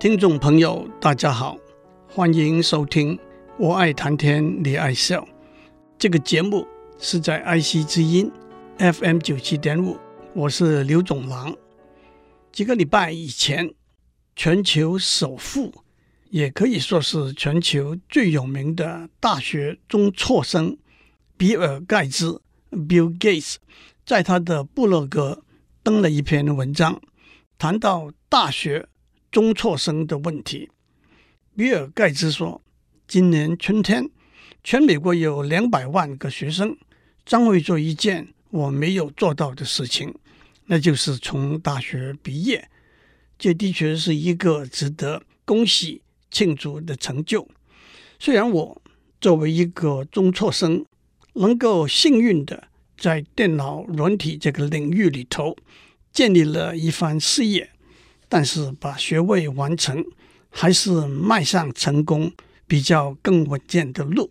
听众朋友，大家好，欢迎收听《我爱谈天，你爱笑》这个节目，是在爱惜之音 FM 九七点五，我是刘总郎。几个礼拜以前，全球首富，也可以说是全球最有名的大学中辍生比尔盖茨 （Bill Gates） 在他的部落格登了一篇文章，谈到大学。中辍生的问题，比尔盖茨说：“今年春天，全美国有两百万个学生将会做一件我没有做到的事情，那就是从大学毕业。这的确是一个值得恭喜庆祝的成就。虽然我作为一个中辍生，能够幸运的在电脑软体这个领域里头建立了一番事业。”但是把学位完成，还是迈向成功比较更稳健的路。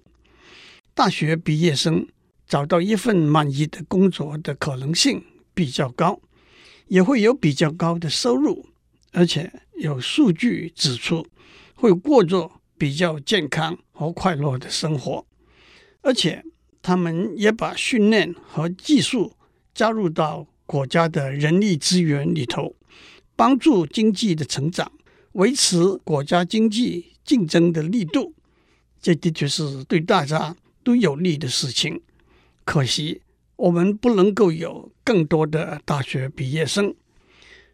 大学毕业生找到一份满意的工作的可能性比较高，也会有比较高的收入，而且有数据指出会过着比较健康和快乐的生活。而且他们也把训练和技术加入到国家的人力资源里头。帮助经济的成长，维持国家经济竞争的力度，这的确是对大家都有利的事情。可惜我们不能够有更多的大学毕业生。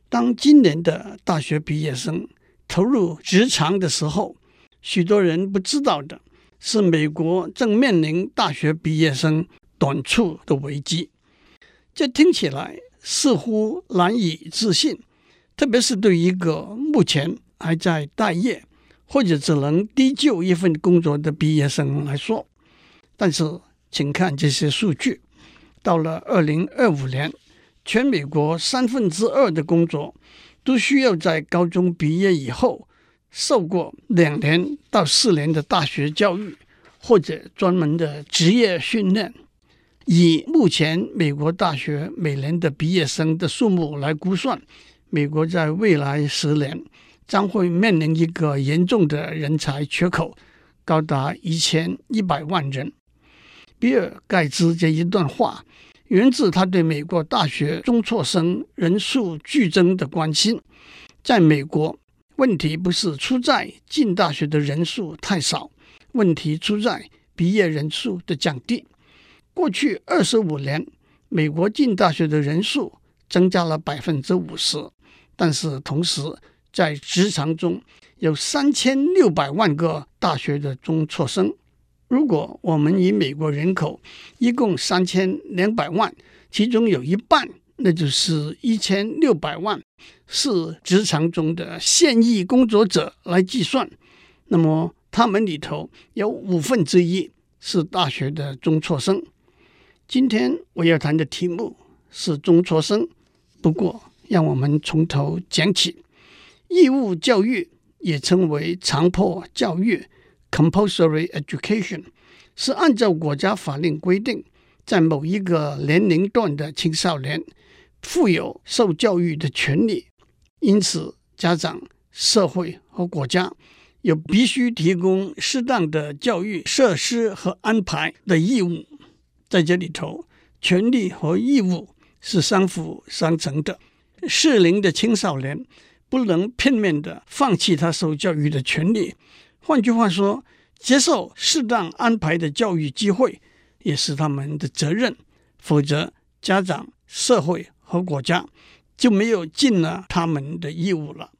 当今年的大学毕业生投入职场的时候，许多人不知道的是，美国正面临大学毕业生短缺的危机。这听起来似乎难以置信。特别是对一个目前还在待业或者只能低就一份工作的毕业生来说，但是请看这些数据：到了二零二五年，全美国三分之二的工作都需要在高中毕业以后受过两年到四年的大学教育或者专门的职业训练。以目前美国大学每年的毕业生的数目来估算。美国在未来十年将会面临一个严重的人才缺口，高达一千一百万人。比尔盖茨这一段话源自他对美国大学中辍生人数剧增的关心。在美国，问题不是出在进大学的人数太少，问题出在毕业人数的降低。过去二十五年，美国进大学的人数增加了百分之五十。但是同时，在职场中有三千六百万个大学的中辍生。如果我们以美国人口一共三千两百万，其中有一半，那就是一千六百万，是职场中的现役工作者来计算，那么他们里头有五分之一是大学的中辍生。今天我要谈的题目是中辍生，不过。让我们从头讲起。义务教育也称为强迫教育 （compulsory education），是按照国家法令规定，在某一个年龄段的青少年负有受教育的权利。因此，家长、社会和国家有必须提供适当的教育设施和安排的义务。在这里头，权利和义务是相辅相成的。适龄的青少年不能片面地放弃他受教育的权利。换句话说，接受适当安排的教育机会也是他们的责任。否则，家长、社会和国家就没有尽了他们的义务了。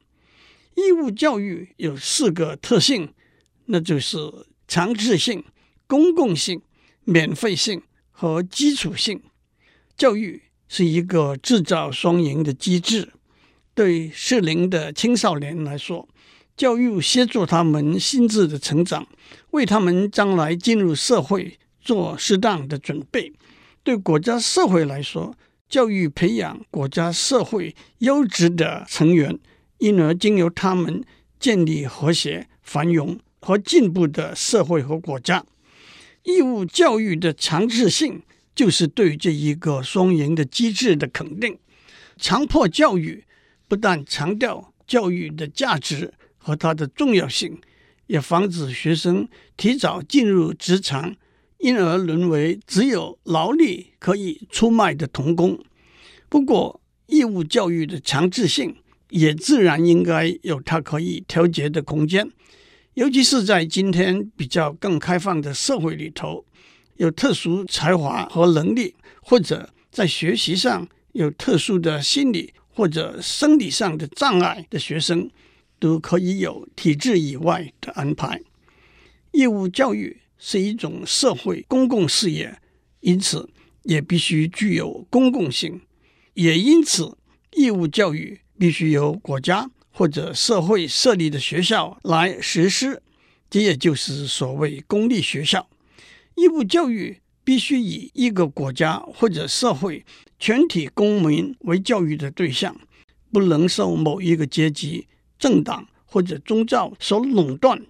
义务教育有四个特性，那就是强制性、公共性、免费性和基础性教育。是一个制造双赢的机制。对适龄的青少年来说，教育协助他们心智的成长，为他们将来进入社会做适当的准备；对国家社会来说，教育培养国家社会优质的成员，因而经由他们建立和谐、繁荣和进步的社会和国家。义务教育的强制性。就是对这一个双赢的机制的肯定。强迫教育不但强调教育的价值和它的重要性，也防止学生提早进入职场，因而沦为只有劳力可以出卖的童工。不过，义务教育的强制性也自然应该有它可以调节的空间，尤其是在今天比较更开放的社会里头，有特殊才华和能力，或者在学习上有特殊的心理或者生理上的障碍的学生，都可以有体制以外的安排。义务教育是一种社会公共事业，因此也必须具有公共性。也因此，义务教育必须由国家或者社会设立的学校来实施，这也就是所谓公立学校。义务教育必须以一个国家或者社会全体公民为教育的对象，不能受某一个阶级、政党或者宗教所垄断。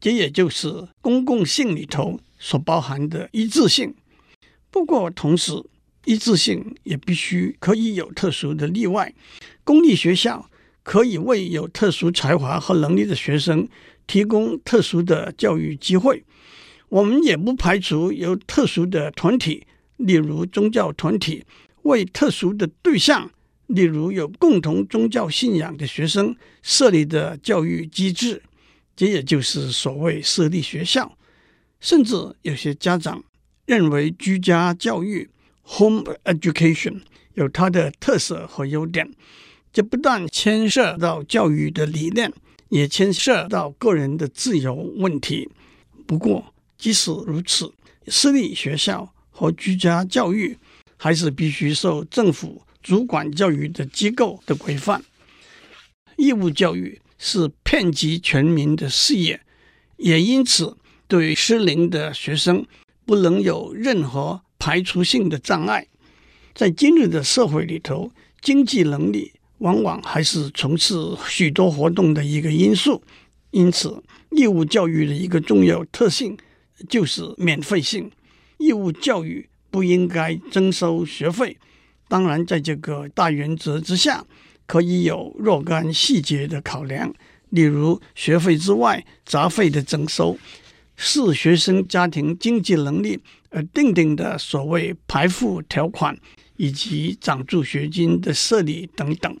这也就是公共性里头所包含的一致性。不过，同时，一致性也必须可以有特殊的例外。公立学校可以为有特殊才华和能力的学生提供特殊的教育机会。我们也不排除有特殊的团体，例如宗教团体，为特殊的对象，例如有共同宗教信仰的学生设立的教育机制。这也就是所谓私立学校。甚至有些家长认为居家教育。Home education 有它的特色和优点，这不但牵涉到教育的理念，也牵涉到个人的自由问题。不过，即使如此，私立学校和居家教育还是必须受政府主管教育的机构的规范。义务教育是遍及全民的事业，也因此对适龄的学生不能有任何。排除性的障碍，在今日的社会里头，经济能力往往还是从事许多活动的一个因素。因此，义务教育的一个重要特性就是免费性。义务教育不应该征收学费。当然，在这个大原则之下，可以有若干细节的考量，例如学费之外杂费的征收。视学生家庭经济能力而定定的所谓排付条款，以及奖助学金的设立等等。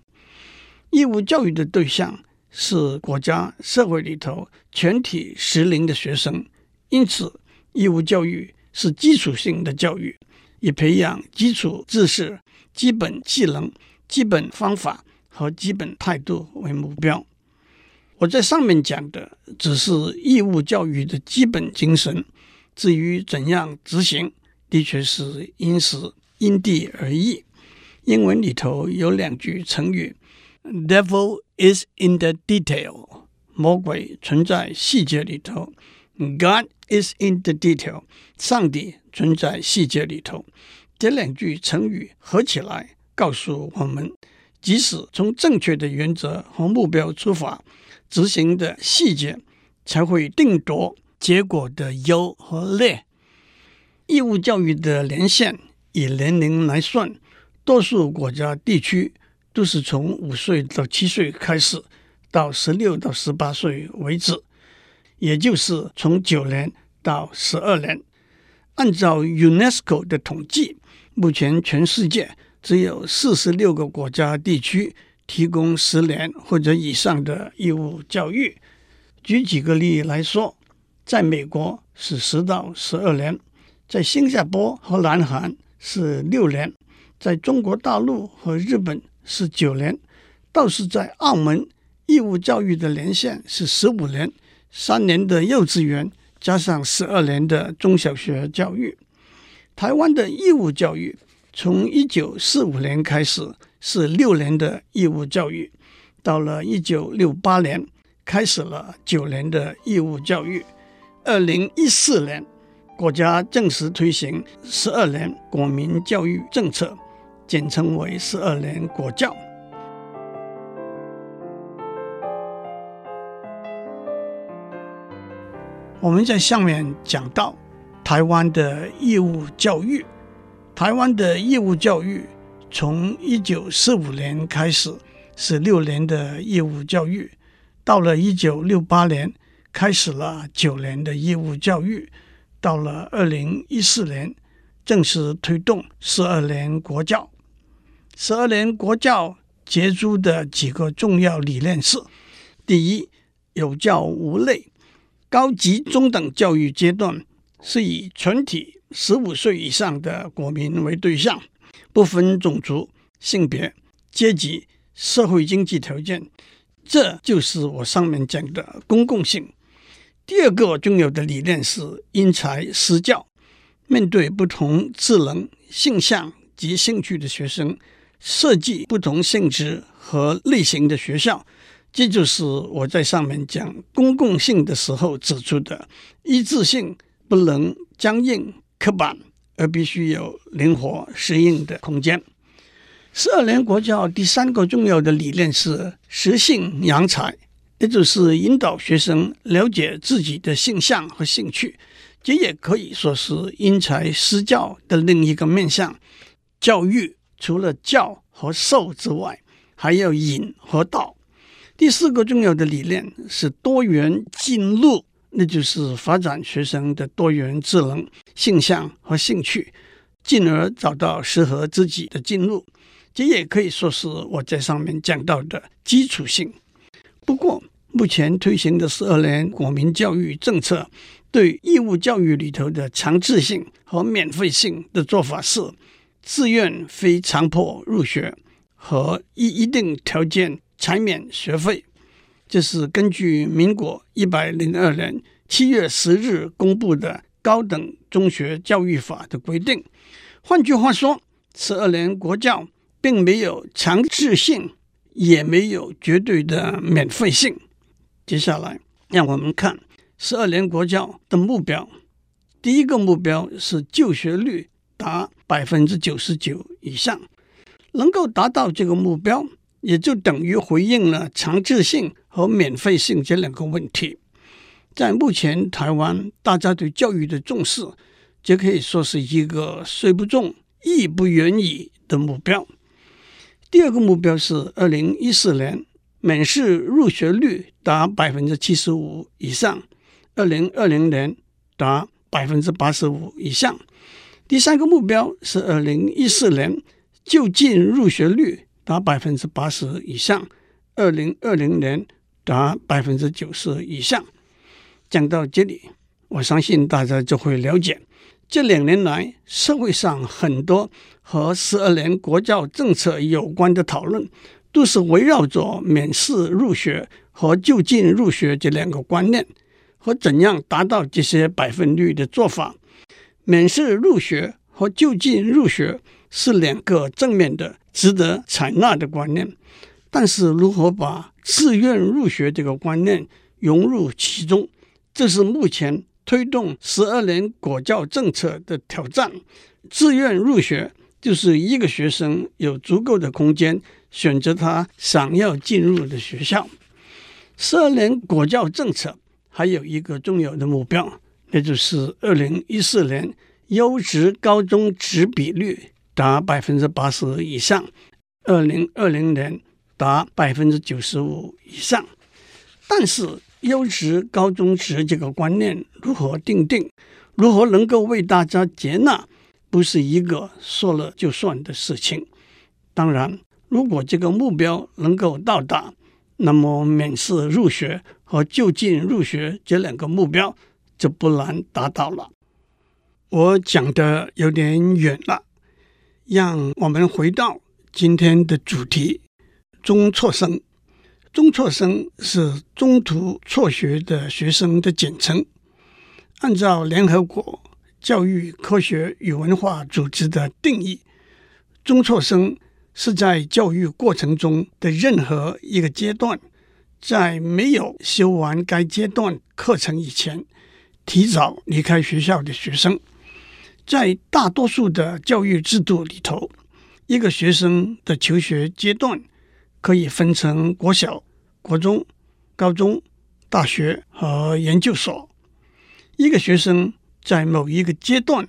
义务教育的对象是国家社会里头全体适龄的学生，因此义务教育是基础性的教育，以培养基础知识、基本技能、基本方法和基本态度为目标。我在上面讲的只是义务教育的基本精神，至于怎样执行，的确是因时因地而异。英文里头有两句成语：“Devil is in the detail”，魔鬼存在细节里头；“God is in the detail”，上帝存在细节里头。这两句成语合起来，告诉我们，即使从正确的原则和目标出发。执行的细节才会定夺结果的优和劣。义务教育的年限以年龄来算，多数国家地区都是从五岁到七岁开始，到十六到十八岁为止，也就是从九年到十二年。按照 UNESCO 的统计，目前全世界只有四十六个国家地区。提供十年或者以上的义务教育。举几个例来说，在美国是十到十二年，在新加坡和南韩是六年，在中国大陆和日本是九年，倒是在澳门，义务教育的年限是十五年，三年的幼稚园加上十二年的中小学教育。台湾的义务教育从一九四五年开始。是六年的义务教育，到了一九六八年，开始了九年的义务教育。二零一四年，国家正式推行十二年国民教育政策，简称为十二年国教。我们在下面讲到台湾的义务教育，台湾的义务教育。从一九四五年开始是六年的义务教育，到了一九六八年，开始了九年的义务教育，到了二零一四年，正式推动十二年国教。十二年国教结出的几个重要理念是：第一，有教无类，高级中等教育阶段是以全体十五岁以上的国民为对象，不分种族、性别、阶级、社会经济条件，这就是我上面讲的公共性。第二个重要的理念是因材施教，面对不同智能、性向及兴趣的学生。设计不同性质和类型的学校，这就是我在上面讲公共性的时候指出的：一致性不能僵硬刻板，而必须有灵活适应的空间。十二年国教第三个重要的理念是实性扬才，也就是引导学生了解自己的性向和兴趣。这也可以说是因材施教的另一个面向，教育。除了教和授之外，还要引和导。第四个重要的理念是多元进入，那就是发展学生的多元智能、性向和兴趣，进而找到适合自己的进入。这也可以说是我在上面讲到的基础性。不过，目前推行的十二年国民教育政策，对义务教育里头的强制性和免费性的做法是。自愿非强迫入学和一一定条件才免学费，这是根据民国一百零二年七月十日公布的《高等中学教育法》的规定。换句话说，十二年国教并没有强制性，也没有绝对的免费性。接下来，让我们看十二年国教的目标。第一个目标是就学率达百分之九十九以上，能够达到这个目标，也就等于回应了强制性和免费性这两个问题。在目前台湾，大家对教育的重视，这可以说是一个虽不重，亦不远矣的目标。第二个目标是二零一四年免试入学率达百分之七十五以上，二零二零年达百分之八十五以上。第三个目标是二零一四年就近入学率达百分之八十以上，二零二零年达百分之九十以上。讲到这里，我相信大家就会了解，这两年来社会上很多和十二年国教政策有关的讨论，都是围绕着免试入学和就近入学这两个观念，和怎样达到这些百分率的做法。免试入学和就近入学是两个正面的、值得采纳的观念，但是如何把自愿入学这个观念融入其中，这是目前推动十二年国教政策的挑战。自愿入学就是一个学生有足够的空间选择他想要进入的学校。十二年国教政策还有一个重要的目标。那就是二零一四年优质高中职比率达百分之八十以上，二零二零年达百分之九十五以上。但是优质高中职这个观念如何定定，如何能够为大家接纳，不是一个说了就算的事情。当然，如果这个目标能够到达，那么免试入学和就近入学这两个目标。就不难达到了。我讲的有点远了，让我们回到今天的主题：中辍生。中辍生是中途辍学的学生的简称。按照联合国教育科学与文化组织的定义，中辍生是在教育过程中的任何一个阶段，在没有修完该阶段课程以前。提早离开学校的学生，在大多数的教育制度里头，一个学生的求学阶段可以分成国小、国中、高中、大学和研究所。一个学生在某一个阶段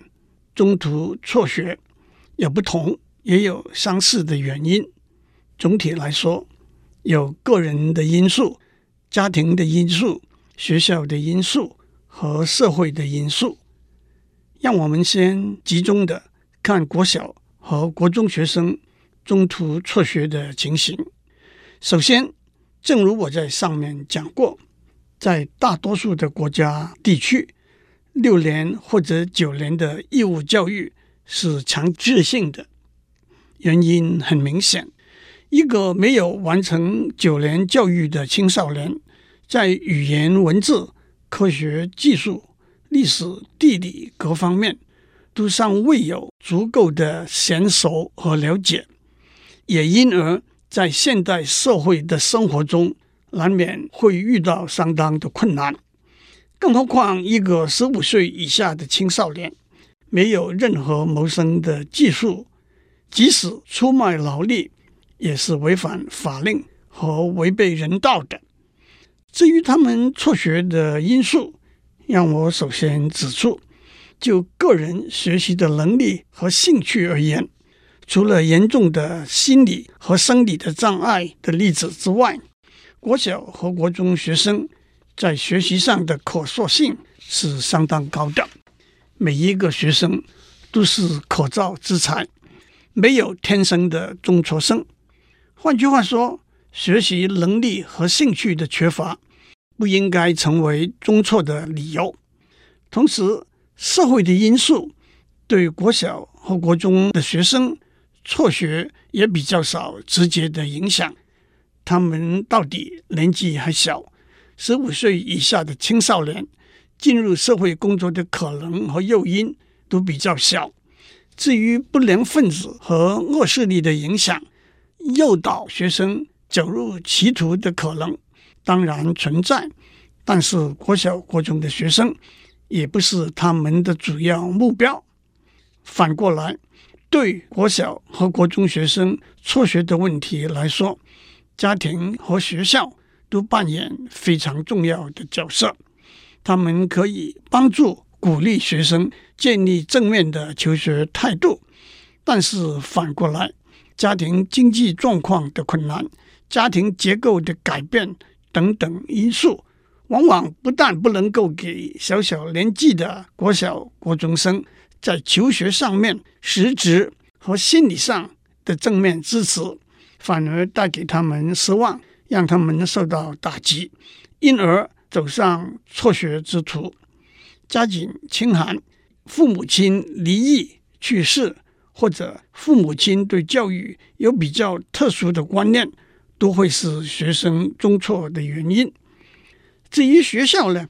中途辍学，有不同也有相似的原因。总体来说，有个人的因素，家庭的因素、学校的因素和社会的因素。让我们先集中的看国小和国中学生中途辍学的情形。首先，正如我在上面讲过，在大多数的国家地区，六年或者九年的义务教育是强制性的。原因很明显，一个没有完成九年教育的青少年，在语言、文字、科学、技术、历史、地理各方面都尚未有足够的娴熟和了解，也因而在现代社会的生活中难免会遇到相当的困难。更何况一个十五岁以下的青少年，没有任何谋生的技术，即使出卖劳力，也是违反法令和违背人道的。至于他们辍学的因素，让我首先指出，就个人学习的能力和兴趣而言，除了严重的心理和生理的障碍的例子之外，国小和国中学生在学习上的可塑性是相当高的。每一个学生都是可造之材，没有天生的中辍生。换句话说，学习能力和兴趣的缺乏，不应该成为中辍的理由。同时，社会的因素对国小和国中的学生辍学也比较少直接的影响。他们到底年纪还小，十五岁以下的青少年进入社会工作的可能和诱因都比较小。至于不良分子和恶势力的影响，诱导学生走入歧途的可能。当然存在，但是国小、国中的学生也不是他们的主要目标。反过来，对国小和国中学生辍学的问题来说，家庭和学校都扮演非常重要的角色。他们可以帮助鼓励学生建立正面的求学态度，但是反过来，家庭经济状况的困难、家庭结构的改变。等等因素，往往不但不能够给小小年纪的国小、国中生在求学上面实质和心理上的正面支持，反而带给他们失望，让他们受到打击，因而走上辍学之途。家境清寒、父母亲离异去世，或者父母亲对教育有比较特殊的观念。都会是学生中辍的原因。至于学校呢，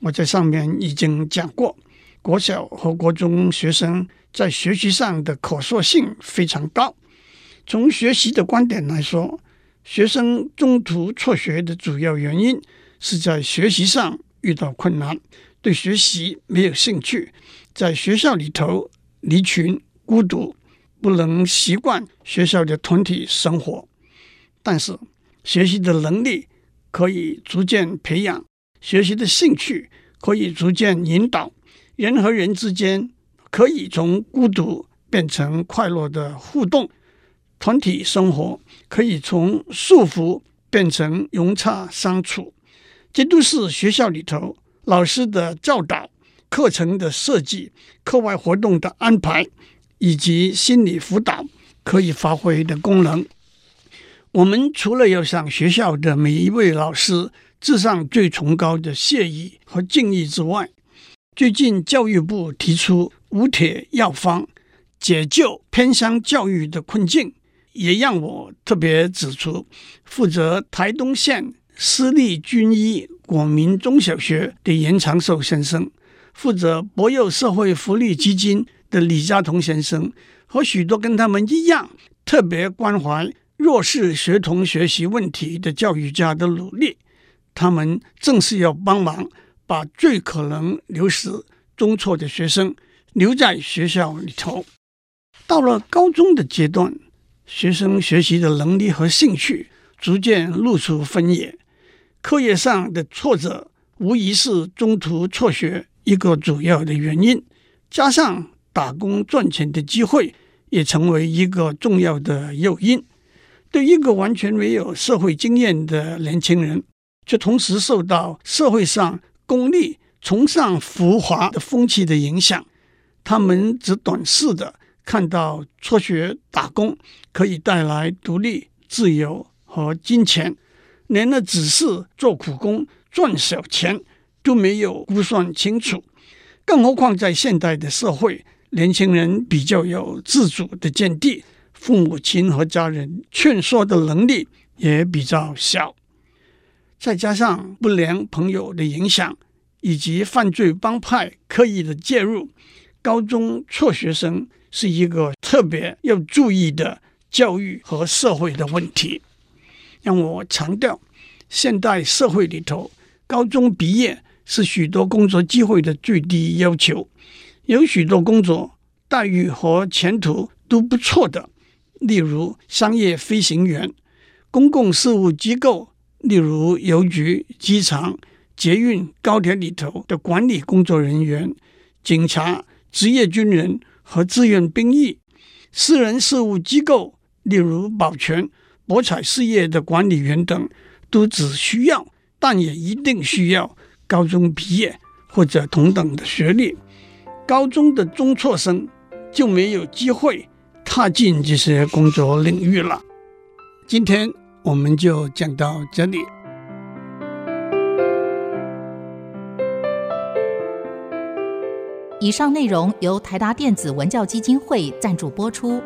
我在上面已经讲过，国小和国中学生在学习上的可塑性非常高。从学习的观点来说，学生中途辍学的主要原因是在学习上遇到困难，对学习没有兴趣，在学校里头离群孤独，不能习惯学校的团体生活。但是，学习的能力可以逐渐培养，学习的兴趣可以逐渐引导，人和人之间可以从孤独变成快乐的互动，团体生活可以从束缚变成融洽相处。这都是学校里头老师的教导、课程的设计、课外活动的安排以及心理辅导可以发挥的功能。我们除了要向学校的每一位老师致上最崇高的谢意和敬意之外，最近教育部提出五铁药方解救偏乡教育的困境，也让我特别指出，负责台东县私立军医国民中小学的严长寿先生，负责博幼社会福利基金的李家同先生，和许多跟他们一样特别关怀。弱势学童学习问题的教育家的努力，他们正是要帮忙把最可能流失中辍的学生留在学校里头。到了高中的阶段，学生学习的能力和兴趣逐渐露出分野，课业上的挫折无疑是中途辍学一个主要的原因。加上打工赚钱的机会也成为一个重要的诱因。对一个完全没有社会经验的年轻人，却同时受到社会上功利、崇尚浮华的风气的影响。他们只短视的看到辍学打工可以带来独立、自由和金钱，连那只是做苦工赚小钱都没有估算清楚。更何况在现代的社会，年轻人比较有自主的见地，父母亲和家人劝说的能力也比较小。再加上不良朋友的影响，以及犯罪帮派刻意的介入，高中辍学生是一个特别要注意的教育和社会的问题。让我强调，现代社会里头，高中毕业是许多工作机会的最低要求。有许多工作待遇和前途都不错的，例如商业飞行员、公共事务机构。例如邮局、机场、捷运、高铁里头的管理工作人员、警察、职业军人和志愿兵役；私人事务机构，例如保全、博彩事业的管理员等，都只需要，但也一定需要高中毕业或者同等的学历。高中的中辍生就没有机会踏进这些工作领域了。今天。我们就讲到这里。以上内容由台达电子文教基金会赞助播出。